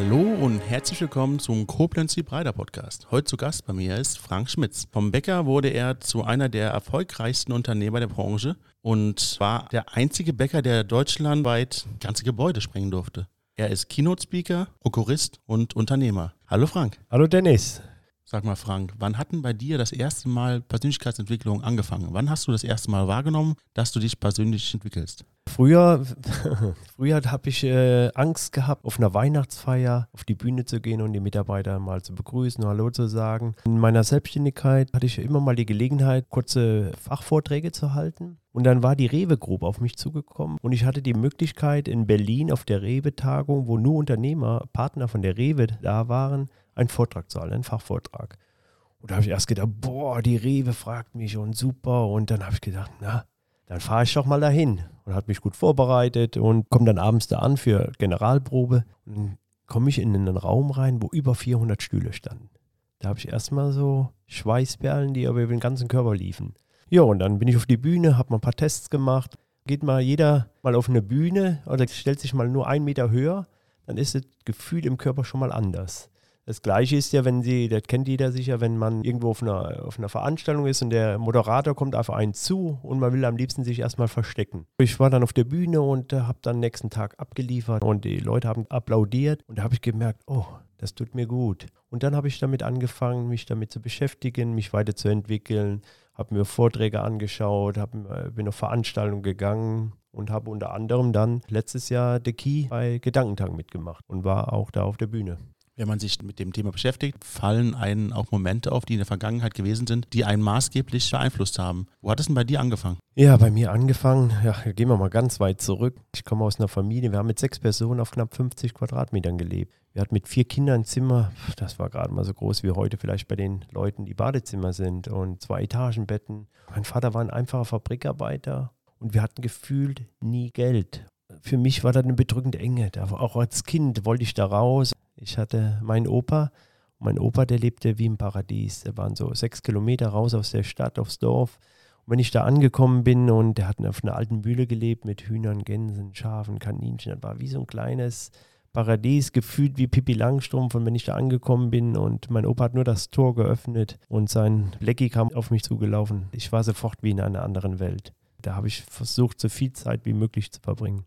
Hallo und herzlich willkommen zum Koblenz die Breiter Podcast. Heute zu Gast bei mir ist Frank Schmitz. Vom Bäcker wurde er zu einer der erfolgreichsten Unternehmer der Branche und war der einzige Bäcker, der deutschlandweit ganze Gebäude sprengen durfte. Er ist Keynote-Speaker, Prokurist und Unternehmer. Hallo Frank. Hallo Dennis. Sag mal, Frank, wann hat denn bei dir das erste Mal Persönlichkeitsentwicklung angefangen? Wann hast du das erste Mal wahrgenommen, dass du dich persönlich entwickelst? Früher, früher habe ich äh, Angst gehabt, auf einer Weihnachtsfeier auf die Bühne zu gehen und die Mitarbeiter mal zu begrüßen, Hallo zu sagen. In meiner Selbstständigkeit hatte ich immer mal die Gelegenheit, kurze Fachvorträge zu halten. Und dann war die Rewe Group auf mich zugekommen und ich hatte die Möglichkeit in Berlin auf der Rewe-Tagung, wo nur Unternehmer, Partner von der Rewe da waren, einen Vortrag zu halten, einen Fachvortrag. Und da habe ich erst gedacht, boah, die Rewe fragt mich und super. Und dann habe ich gedacht, na, dann fahre ich doch mal dahin. Und hat mich gut vorbereitet und komme dann abends da an für Generalprobe. Und komme ich in einen Raum rein, wo über 400 Stühle standen. Da habe ich erstmal so Schweißperlen, die aber über den ganzen Körper liefen. Ja, und dann bin ich auf die Bühne, habe mal ein paar Tests gemacht. Geht mal jeder mal auf eine Bühne oder stellt sich mal nur einen Meter höher, dann ist das Gefühl im Körper schon mal anders. Das Gleiche ist ja, wenn Sie, das kennt jeder sicher, wenn man irgendwo auf einer, auf einer Veranstaltung ist und der Moderator kommt auf einen zu und man will am liebsten sich erstmal verstecken. Ich war dann auf der Bühne und äh, habe dann nächsten Tag abgeliefert und die Leute haben applaudiert und da habe ich gemerkt, oh, das tut mir gut. Und dann habe ich damit angefangen, mich damit zu beschäftigen, mich weiterzuentwickeln, habe mir Vorträge angeschaut, hab, äh, bin auf Veranstaltungen gegangen und habe unter anderem dann letztes Jahr The Key bei Gedankentag mitgemacht und war auch da auf der Bühne wenn man sich mit dem Thema beschäftigt, fallen einen auch Momente auf, die in der Vergangenheit gewesen sind, die einen maßgeblich beeinflusst haben. Wo hat es denn bei dir angefangen? Ja, bei mir angefangen, ja, gehen wir mal ganz weit zurück. Ich komme aus einer Familie, wir haben mit sechs Personen auf knapp 50 Quadratmetern gelebt. Wir hatten mit vier Kindern ein Zimmer, das war gerade mal so groß wie heute vielleicht bei den Leuten, die Badezimmer sind und zwei Etagenbetten. Mein Vater war ein einfacher Fabrikarbeiter und wir hatten gefühlt nie Geld. Für mich war das eine bedrückende Enge. Auch als Kind wollte ich da raus. Ich hatte meinen Opa. Mein Opa, der lebte wie im Paradies. Der waren so sechs Kilometer raus aus der Stadt, aufs Dorf. Und wenn ich da angekommen bin und der hat auf einer alten Mühle gelebt mit Hühnern, Gänsen, Schafen, Kaninchen, das war wie so ein kleines Paradies, gefühlt wie Pippi Langstrumpf. Und wenn ich da angekommen bin und mein Opa hat nur das Tor geöffnet und sein Blackie kam auf mich zugelaufen, ich war sofort wie in einer anderen Welt. Da habe ich versucht, so viel Zeit wie möglich zu verbringen.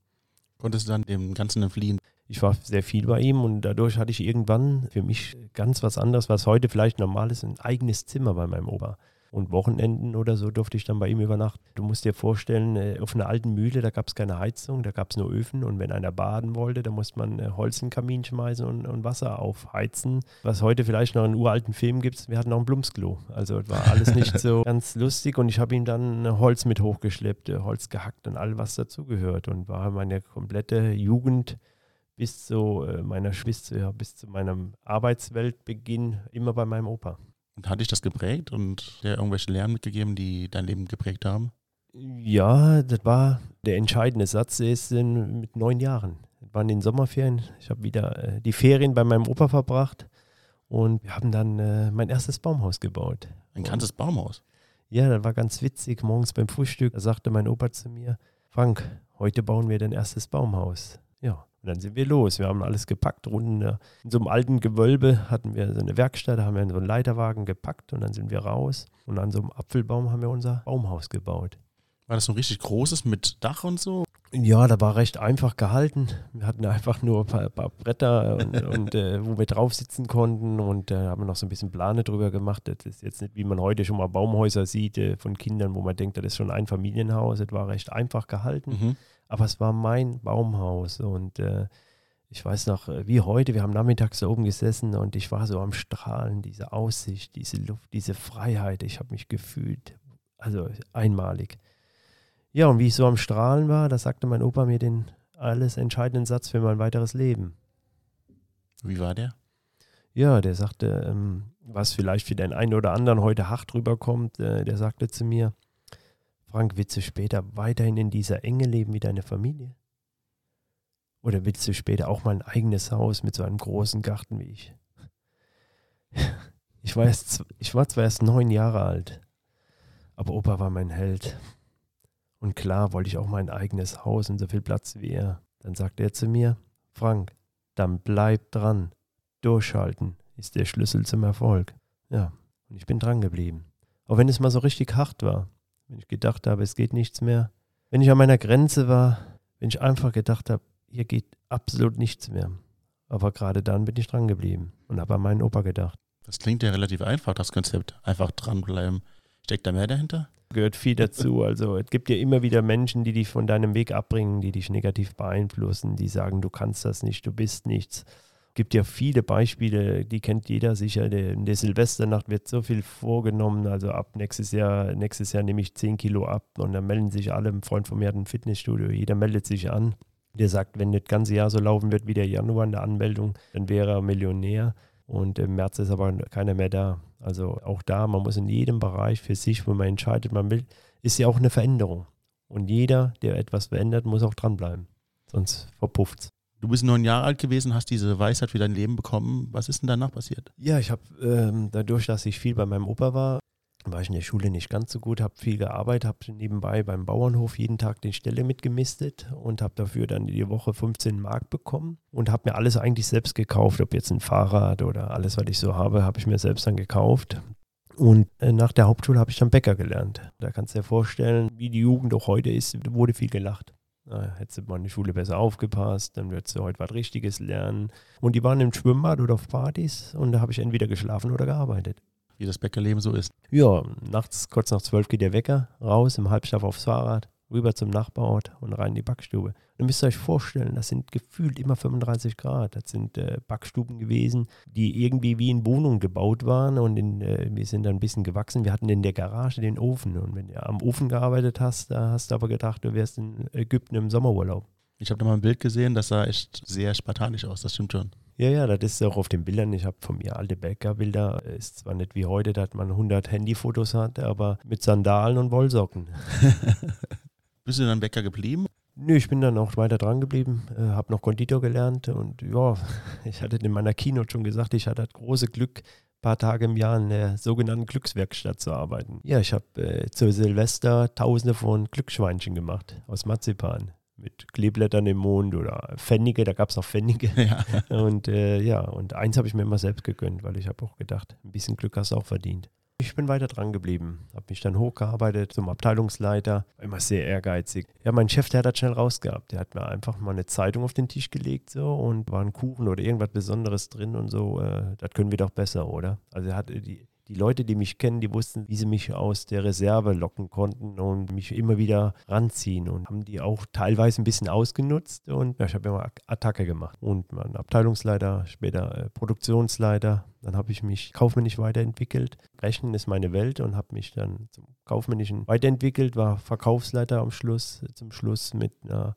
Konntest du dann dem Ganzen entfliehen? ich war sehr viel bei ihm und dadurch hatte ich irgendwann für mich ganz was anderes, was heute vielleicht normal ist, ein eigenes Zimmer bei meinem Opa. Und Wochenenden oder so durfte ich dann bei ihm übernachten. Du musst dir vorstellen, äh, auf einer alten Mühle, da gab es keine Heizung, da gab es nur Öfen. Und wenn einer baden wollte, dann musste man äh, Holz in den Kamin schmeißen und, und, Wasser aufheizen. Was heute vielleicht noch in uralten Filmen gibt, wir hatten auch ein Blumsklo. Also war alles nicht so ganz lustig. Und ich habe ihm dann Holz mit hochgeschleppt, äh, Holz gehackt und all was dazugehört. Und war meine komplette Jugend bis zu äh, meiner ja, bis zu meinem Arbeitsweltbeginn immer bei meinem Opa. Und hat dich das geprägt und dir irgendwelche Lernen mitgegeben, die dein Leben geprägt haben? Ja, das war der entscheidende Satz, der ist in, mit neun Jahren. Das waren den Sommerferien. Ich habe wieder äh, die Ferien bei meinem Opa verbracht und wir haben dann äh, mein erstes Baumhaus gebaut. Ein ganzes Baumhaus? Ja, das war ganz witzig. Morgens beim Frühstück, da sagte mein Opa zu mir, Frank, heute bauen wir dein erstes Baumhaus. Ja, und dann sind wir los. Wir haben alles gepackt. Unten in so einem alten Gewölbe hatten wir so eine Werkstatt, haben wir so einen Leiterwagen gepackt und dann sind wir raus. Und an so einem Apfelbaum haben wir unser Baumhaus gebaut. War das so ein richtig großes mit Dach und so? Ja, da war recht einfach gehalten. Wir hatten einfach nur ein paar, paar Bretter, und, und äh, wo wir drauf sitzen konnten und da äh, haben wir noch so ein bisschen Plane drüber gemacht. Das ist jetzt nicht, wie man heute schon mal Baumhäuser sieht äh, von Kindern, wo man denkt, das ist schon ein Familienhaus. Es war recht einfach gehalten. Mhm. Aber es war mein Baumhaus und äh, ich weiß noch, äh, wie heute, wir haben nachmittags da oben gesessen und ich war so am Strahlen, diese Aussicht, diese Luft, diese Freiheit. Ich habe mich gefühlt, also einmalig. Ja, und wie ich so am Strahlen war, da sagte mein Opa mir den alles entscheidenden Satz für mein weiteres Leben. Wie war der? Ja, der sagte, ähm, was vielleicht für den einen oder anderen heute hart rüberkommt, äh, der sagte zu mir, Frank, willst du später weiterhin in dieser Enge leben wie deine Familie? Oder willst du später auch mal ein eigenes Haus mit so einem großen Garten wie ich? Ich war, erst, ich war zwar erst neun Jahre alt, aber Opa war mein Held. Und klar wollte ich auch mein eigenes Haus und so viel Platz wie er. Dann sagte er zu mir, Frank, dann bleib dran. Durchhalten ist der Schlüssel zum Erfolg. Ja, und ich bin dran geblieben. Auch wenn es mal so richtig hart war. Wenn ich gedacht habe, es geht nichts mehr. Wenn ich an meiner Grenze war, wenn ich einfach gedacht habe, hier geht absolut nichts mehr. Aber gerade dann bin ich dran geblieben und habe an meinen Opa gedacht. Das klingt ja relativ einfach, das Konzept. Einfach dranbleiben. Steckt da mehr dahinter? Gehört viel dazu. Also es gibt ja immer wieder Menschen, die dich von deinem Weg abbringen, die dich negativ beeinflussen, die sagen, du kannst das nicht, du bist nichts. Es gibt ja viele Beispiele, die kennt jeder sicher. In der Silvesternacht wird so viel vorgenommen. Also ab nächstes Jahr, nächstes Jahr nehme ich 10 Kilo ab und dann melden sich alle. Ein Freund von mir hat ein Fitnessstudio, jeder meldet sich an. Der sagt, wenn das ganze Jahr so laufen wird wie der Januar in der Anmeldung, dann wäre er Millionär. Und im März ist aber keiner mehr da. Also auch da, man muss in jedem Bereich für sich, wo man entscheidet, man will, ist ja auch eine Veränderung. Und jeder, der etwas verändert, muss auch dranbleiben. Sonst verpufft es. Du bist neun Jahre alt gewesen, hast diese Weisheit für dein Leben bekommen. Was ist denn danach passiert? Ja, ich habe ähm, dadurch, dass ich viel bei meinem Opa war, war ich in der Schule nicht ganz so gut, habe viel gearbeitet, habe nebenbei beim Bauernhof jeden Tag den Stelle mitgemistet und habe dafür dann die Woche 15 Mark bekommen und habe mir alles eigentlich selbst gekauft, ob jetzt ein Fahrrad oder alles, was ich so habe, habe ich mir selbst dann gekauft. Und äh, nach der Hauptschule habe ich dann Bäcker gelernt. Da kannst du dir vorstellen, wie die Jugend auch heute ist, wurde viel gelacht. Na, hättest du mal in der Schule besser aufgepasst, dann würdest du heute was Richtiges lernen. Und die waren im Schwimmbad oder auf Partys und da habe ich entweder geschlafen oder gearbeitet. Wie das Bäckerleben so ist. Ja, nachts, kurz nach zwölf geht der Wecker, raus im Halbschlaf aufs Fahrrad, rüber zum Nachbarort und rein in die Backstube. Dann müsst ihr euch vorstellen, das sind gefühlt immer 35 Grad. Das sind äh, Backstuben gewesen, die irgendwie wie in Wohnungen gebaut waren und in, äh, wir sind dann ein bisschen gewachsen. Wir hatten in der Garage den Ofen und wenn du am Ofen gearbeitet hast, da hast du aber gedacht, du wärst in Ägypten im Sommerurlaub. Ich habe da mal ein Bild gesehen, das sah echt sehr spartanisch aus, das stimmt schon. Ja, ja, das ist auch auf den Bildern. Ich habe von mir alte Bäckerbilder. Ist zwar nicht wie heute, dass man 100 Handyfotos hat, aber mit Sandalen und Wollsocken. Bist du dann Bäcker geblieben? Nö, ich bin dann auch weiter dran geblieben, äh, habe noch Konditor gelernt und ja, ich hatte in meiner Keynote schon gesagt, ich hatte das große Glück, ein paar Tage im Jahr in der sogenannten Glückswerkstatt zu arbeiten. Ja, ich habe äh, zu Silvester tausende von Glücksschweinchen gemacht aus Marzipan mit Kleeblättern im Mond oder Pfennige, da gab es noch Pfennige. Ja. Und äh, ja, und eins habe ich mir immer selbst gegönnt, weil ich habe auch gedacht, ein bisschen Glück hast du auch verdient. Ich bin weiter dran geblieben, habe mich dann hochgearbeitet zum Abteilungsleiter, immer sehr ehrgeizig. Ja, mein Chef, der hat das schnell rausgehabt. Der hat mir einfach mal eine Zeitung auf den Tisch gelegt so und war ein Kuchen oder irgendwas Besonderes drin und so. Äh, das können wir doch besser, oder? Also er hat die, die Leute, die mich kennen, die wussten, wie sie mich aus der Reserve locken konnten und mich immer wieder ranziehen und haben die auch teilweise ein bisschen ausgenutzt und ja, ich habe immer Attacke gemacht. Und mein Abteilungsleiter, später äh, Produktionsleiter, dann habe ich mich kaufmännisch weiterentwickelt. Rechnen ist meine Welt und habe mich dann zum kaufmännischen weiterentwickelt, war Verkaufsleiter am Schluss, zum Schluss mit einer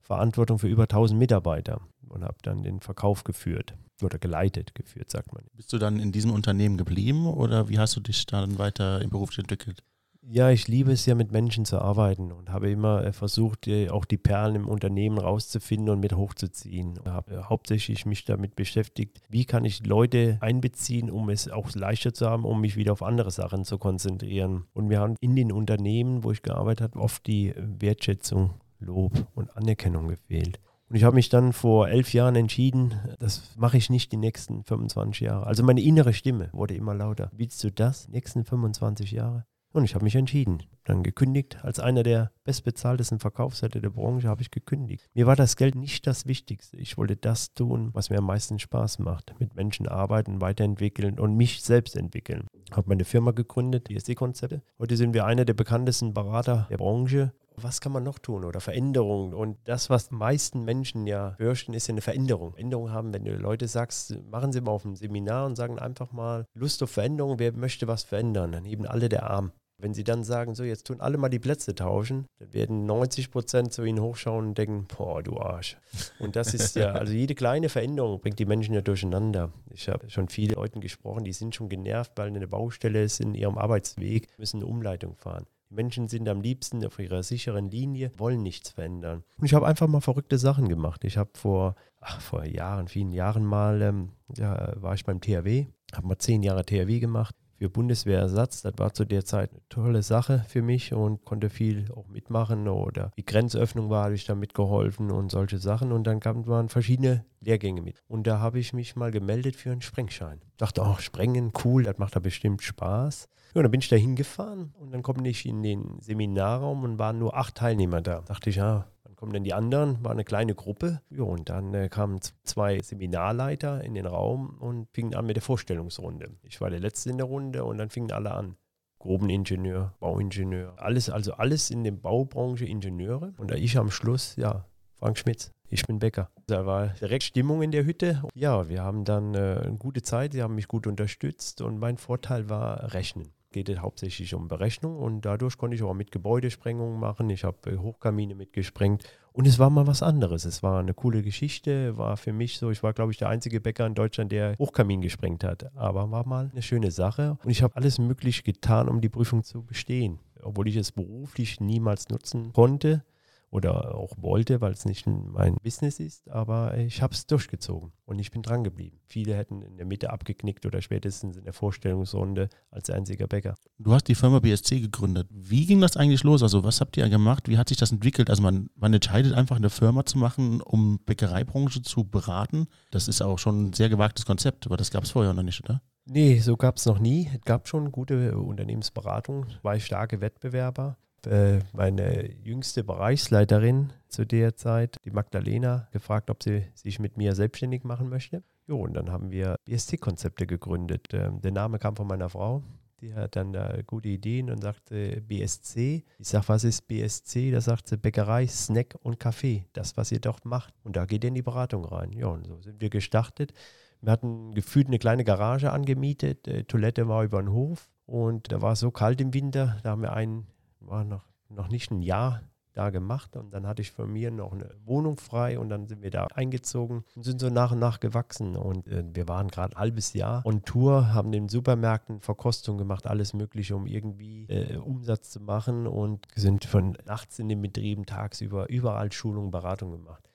Verantwortung für über 1000 Mitarbeiter und habe dann den Verkauf geführt oder geleitet geführt, sagt man. Bist du dann in diesem Unternehmen geblieben oder wie hast du dich dann weiter im Beruf entwickelt? Ja, ich liebe es ja mit Menschen zu arbeiten und habe immer äh, versucht, auch die Perlen im Unternehmen rauszufinden und mit hochzuziehen. Ich habe äh, hauptsächlich mich damit beschäftigt, wie kann ich Leute einbeziehen, um es auch leichter zu haben, um mich wieder auf andere Sachen zu konzentrieren. Und wir haben in den Unternehmen, wo ich gearbeitet habe, oft die Wertschätzung, Lob und Anerkennung gefehlt. Und ich habe mich dann vor elf Jahren entschieden, das mache ich nicht die nächsten 25 Jahre. Also meine innere Stimme wurde immer lauter. Willst du das, die nächsten 25 Jahre? Und ich habe mich entschieden. Dann gekündigt. Als einer der bestbezahltesten Verkaufsleiter der Branche habe ich gekündigt. Mir war das Geld nicht das Wichtigste. Ich wollte das tun, was mir am meisten Spaß macht. Mit Menschen arbeiten, weiterentwickeln und mich selbst entwickeln. Habe meine Firma gegründet, die SD-Konzepte. Heute sind wir einer der bekanntesten Berater der Branche was kann man noch tun oder Veränderungen? Und das, was die meisten Menschen ja fürchten, ist ja eine Veränderung. Veränderung haben, wenn du Leute sagst, machen sie mal auf einem Seminar und sagen einfach mal Lust auf Veränderung, wer möchte was verändern? Dann heben alle der Arm. Wenn sie dann sagen, so jetzt tun alle mal die Plätze tauschen, dann werden 90 Prozent zu ihnen hochschauen und denken, boah, du Arsch. Und das ist ja, also jede kleine Veränderung bringt die Menschen ja durcheinander. Ich habe schon viele Leute gesprochen, die sind schon genervt, weil eine Baustelle ist in ihrem Arbeitsweg, müssen eine Umleitung fahren. Menschen sind am liebsten auf ihrer sicheren Linie, wollen nichts verändern. Und ich habe einfach mal verrückte Sachen gemacht. Ich habe vor, ach, vor Jahren, vielen Jahren mal, ähm, ja, war ich beim THW, habe mal zehn Jahre THW gemacht. Für Bundeswehrersatz. Das war zu der Zeit eine tolle Sache für mich und konnte viel auch mitmachen. Oder die Grenzöffnung war, habe ich da mitgeholfen und solche Sachen. Und dann kamen waren verschiedene Lehrgänge mit. Und da habe ich mich mal gemeldet für einen Sprengschein. Dachte auch, Sprengen, cool, das macht da bestimmt Spaß. Ja, dann bin ich da hingefahren und dann komme ich in den Seminarraum und waren nur acht Teilnehmer da. Dachte ich, ja, kommen dann die anderen, war eine kleine Gruppe. Ja, und dann äh, kamen zwei Seminarleiter in den Raum und fingen an mit der Vorstellungsrunde. Ich war der Letzte in der Runde und dann fingen alle an. Grubeningenieur, Bauingenieur, alles, also alles in der Baubranche Ingenieure. Und ich am Schluss, ja, Frank Schmitz, ich bin Bäcker. Da war direkt Stimmung in der Hütte. Ja, wir haben dann äh, eine gute Zeit, sie haben mich gut unterstützt und mein Vorteil war Rechnen geht es hauptsächlich um Berechnung und dadurch konnte ich auch mit Gebäudesprengungen machen. Ich habe äh, Hochkamine mitgesprengt und es war mal was anderes. Es war eine coole Geschichte, war für mich so, ich war glaube ich der einzige Bäcker in Deutschland, der Hochkamin gesprengt hat, aber war mal eine schöne Sache und ich habe alles möglich getan, um die Prüfung zu bestehen. Obwohl ich es beruflich niemals nutzen konnte, oder auch wollte, weil es nicht mein Business ist, aber ich habe es durchgezogen und ich bin dran geblieben. Viele hätten in der Mitte abgeknickt oder spätestens in der Vorstellungsrunde als einziger Bäcker. Du hast die Firma BSC gegründet. Wie ging das eigentlich los? Also was habt ihr gemacht? Wie hat sich das entwickelt? Also man, man entscheidet einfach eine Firma zu machen, um Bäckereibranche zu beraten. Das ist auch schon ein sehr gewagtes Konzept, aber das gab es vorher noch nicht, oder? Nee, so gab es noch nie. Es gab schon gute Unternehmensberatung, zwei starke Wettbewerber äh, meine jüngste Bereichsleiterin zu der Zeit, die Magdalena, gefragt, ob sie sich mit mir selbstständig machen möchte. Jo, und dann haben wir BSC-Konzepte gegründet. Ähm, der Name kam von meiner Frau. Die hat dann da gute Ideen und sagte BSC. Ich sage, was ist BSC? Da sagt sie Bäckerei, Snack und Kaffee. Das, was ihr dort macht. Und da geht ihr in die Beratung rein. Ja, und so sind wir gestartet. Wir hatten gefühlt eine kleine Garage angemietet. Die Toilette war über den Hof. Und da war es so kalt im Winter. Da haben wir einen war noch, noch nicht ein Jahr da gemacht und dann hatte ich von mir noch eine Wohnung frei und dann sind wir da eingezogen und sind so nach und nach gewachsen und äh, wir waren gerade ein halbes Jahr on Tour, haben den Supermärkten Verkostung gemacht, alles mögliche, um irgendwie äh, Umsatz zu machen und sind von nachts in den Betrieben tagsüber überall Schulungen, Beratung gemacht.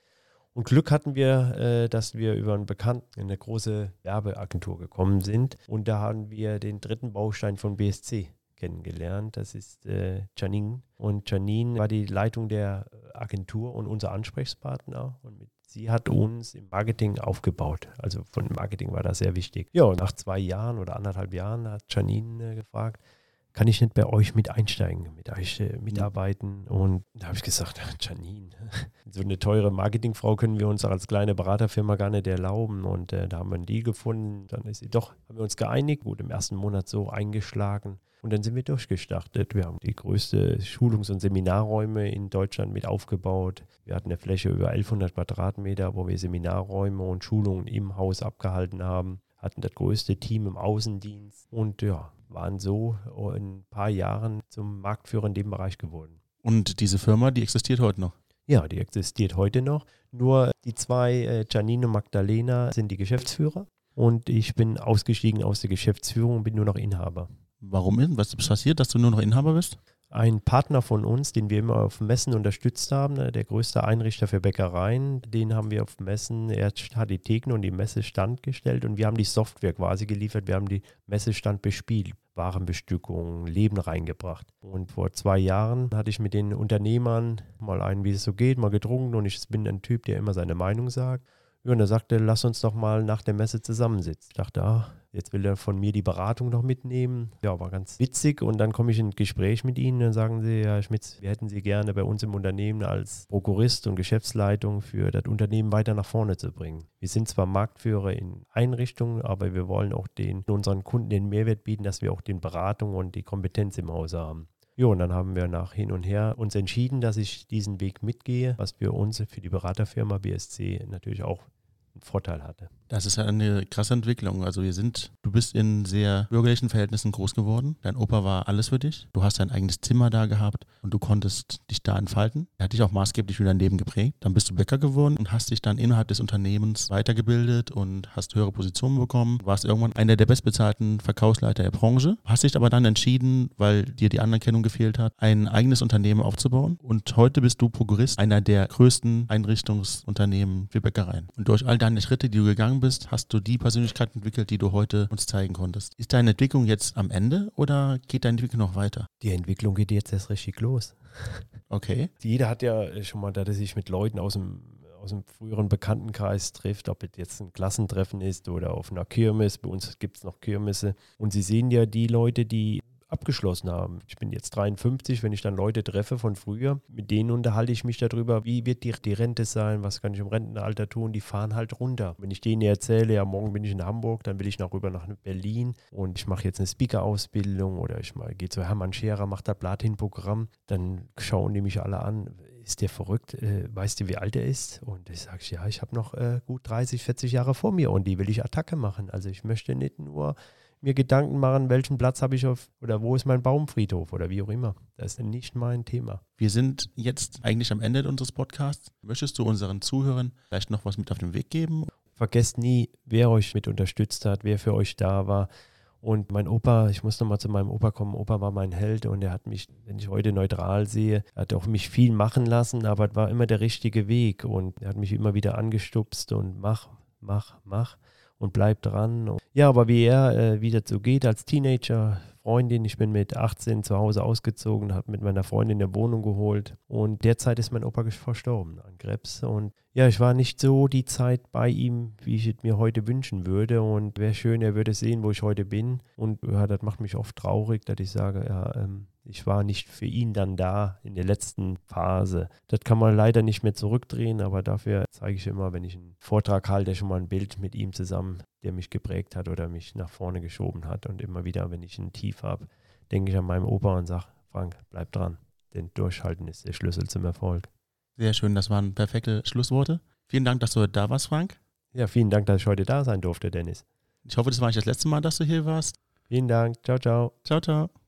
Und Glück hatten wir, äh, dass wir über einen Bekannten in eine große Werbeagentur gekommen sind und da haben wir den dritten Baustein von BSC kennengelernt. Das ist äh, Janine. Und Janine war die Leitung der Agentur und unser Ansprechpartner. Und sie hat uns im Marketing aufgebaut. Also von Marketing war das sehr wichtig. Ja, nach zwei Jahren oder anderthalb Jahren hat Janine äh, gefragt, kann ich nicht bei euch mit einsteigen, mit euch äh, mitarbeiten? Und da habe ich gesagt, Janine, so eine teure Marketingfrau können wir uns als kleine Beraterfirma gar nicht erlauben. Und äh, da haben wir einen Deal gefunden. Dann ist sie doch, haben wir uns geeinigt, wurde im ersten Monat so eingeschlagen. Und dann sind wir durchgestartet. Wir haben die größte Schulungs- und Seminarräume in Deutschland mit aufgebaut. Wir hatten eine Fläche über 1100 Quadratmeter, wo wir Seminarräume und Schulungen im Haus abgehalten haben. Hatten das größte Team im Außendienst und ja, waren so in ein paar Jahren zum Marktführer in dem Bereich geworden. Und diese Firma, die existiert heute noch? Ja, die existiert heute noch. Nur die zwei, äh, Janine und Magdalena, sind die Geschäftsführer. Und ich bin ausgestiegen aus der Geschäftsführung und bin nur noch Inhaber. Warum ist? Was ist passiert, dass du nur noch Inhaber bist? Ein Partner von uns, den wir immer auf Messen unterstützt haben, ne, der größte Einrichter für Bäckereien, den haben wir auf Messen, er hat die Theken und die Messestand gestellt und wir haben die Software quasi geliefert, wir haben die Messestand bespielt, Warenbestückung, Leben reingebracht. Und vor zwei Jahren hatte ich mit den Unternehmern mal einen, wie es so geht, mal getrunken und ich bin ein Typ, der immer seine Meinung sagt. Und er sagte, lass uns doch mal nach der Messe zusammensitzen. Ich dachte, ah, jetzt will er von mir die Beratung noch mitnehmen. Ja, war ganz witzig. Und dann komme ich in ein Gespräch mit ihnen und sagen sie, Herr Schmitz, wir hätten Sie gerne bei uns im Unternehmen als Prokurist und Geschäftsleitung für das Unternehmen weiter nach vorne zu bringen. Wir sind zwar Marktführer in Einrichtungen, aber wir wollen auch den, unseren Kunden den Mehrwert bieten, dass wir auch den Beratung und die Kompetenz im Hause haben. Ja, und dann haben wir nach hin und her uns entschieden, dass ich diesen Weg mitgehe, was für uns, für die Beraterfirma BSC natürlich auch Vorteil hatte. Das ist ja eine krasse Entwicklung. Also wir sind, du bist in sehr bürgerlichen Verhältnissen groß geworden. Dein Opa war alles für dich. Du hast dein eigenes Zimmer da gehabt und du konntest dich da entfalten. Er hat dich auch maßgeblich für dein Leben geprägt. Dann bist du Bäcker geworden und hast dich dann innerhalb des Unternehmens weitergebildet und hast höhere Positionen bekommen. Du warst irgendwann einer der bestbezahlten Verkaufsleiter der Branche. Hast dich aber dann entschieden, weil dir die Anerkennung gefehlt hat, ein eigenes Unternehmen aufzubauen. Und heute bist du Prokurist einer der größten Einrichtungsunternehmen für Bäckereien. Und durch all deine deine Schritte, die du gegangen bist, hast du die Persönlichkeit entwickelt, die du heute uns zeigen konntest. Ist deine Entwicklung jetzt am Ende oder geht deine Entwicklung noch weiter? Die Entwicklung geht jetzt erst richtig los. Okay. Jeder hat ja schon mal, dass er sich mit Leuten aus dem, aus dem früheren Bekanntenkreis trifft, ob es jetzt ein Klassentreffen ist oder auf einer Kirmes. Bei uns gibt es noch Kirmesse. Und sie sehen ja die Leute, die abgeschlossen haben. Ich bin jetzt 53, wenn ich dann Leute treffe von früher, mit denen unterhalte ich mich darüber, wie wird die, die Rente sein, was kann ich im Rentenalter tun, die fahren halt runter. Wenn ich denen erzähle, ja, morgen bin ich in Hamburg, dann will ich noch rüber nach Berlin und ich mache jetzt eine Speaker-Ausbildung oder ich gehe zu Hermann Scherer, mache da Platin-Programm, dann schauen die mich alle an, ist der verrückt? Äh, weißt du, wie alt er ist? Und ich sage, ja, ich habe noch äh, gut 30, 40 Jahre vor mir und die will ich Attacke machen. Also ich möchte nicht nur mir Gedanken machen, welchen Platz habe ich auf oder wo ist mein Baumfriedhof oder wie auch immer. Das ist nicht mein Thema. Wir sind jetzt eigentlich am Ende unseres Podcasts. Möchtest du unseren Zuhörern vielleicht noch was mit auf den Weg geben? Vergesst nie, wer euch mit unterstützt hat, wer für euch da war. Und mein Opa, ich muss nochmal zu meinem Opa kommen. Opa war mein Held und er hat mich, wenn ich heute neutral sehe, hat auch mich viel machen lassen, aber es war immer der richtige Weg und er hat mich immer wieder angestupst und mach, mach, mach und bleib dran. Ja, aber wie er äh, wieder so geht als Teenager, Freundin, ich bin mit 18 zu Hause ausgezogen, habe mit meiner Freundin eine Wohnung geholt und derzeit ist mein Opa verstorben an Krebs und ja, ich war nicht so die Zeit bei ihm, wie ich es mir heute wünschen würde und wäre schön, er würde sehen, wo ich heute bin und ja, das macht mich oft traurig, dass ich sage, ja, ähm, ich war nicht für ihn dann da in der letzten Phase. Das kann man leider nicht mehr zurückdrehen, aber dafür zeige ich immer, wenn ich einen Vortrag halte, schon mal ein Bild mit ihm zusammen, der mich geprägt hat oder mich nach vorne geschoben hat. Und immer wieder, wenn ich ein Tief habe, denke ich an meinen Opa und sage, Frank, bleib dran. Denn Durchhalten ist der Schlüssel zum Erfolg. Sehr schön, das waren perfekte Schlussworte. Vielen Dank, dass du da warst, Frank. Ja, vielen Dank, dass ich heute da sein durfte, Dennis. Ich hoffe, das war nicht das letzte Mal, dass du hier warst. Vielen Dank. Ciao, ciao. Ciao, ciao.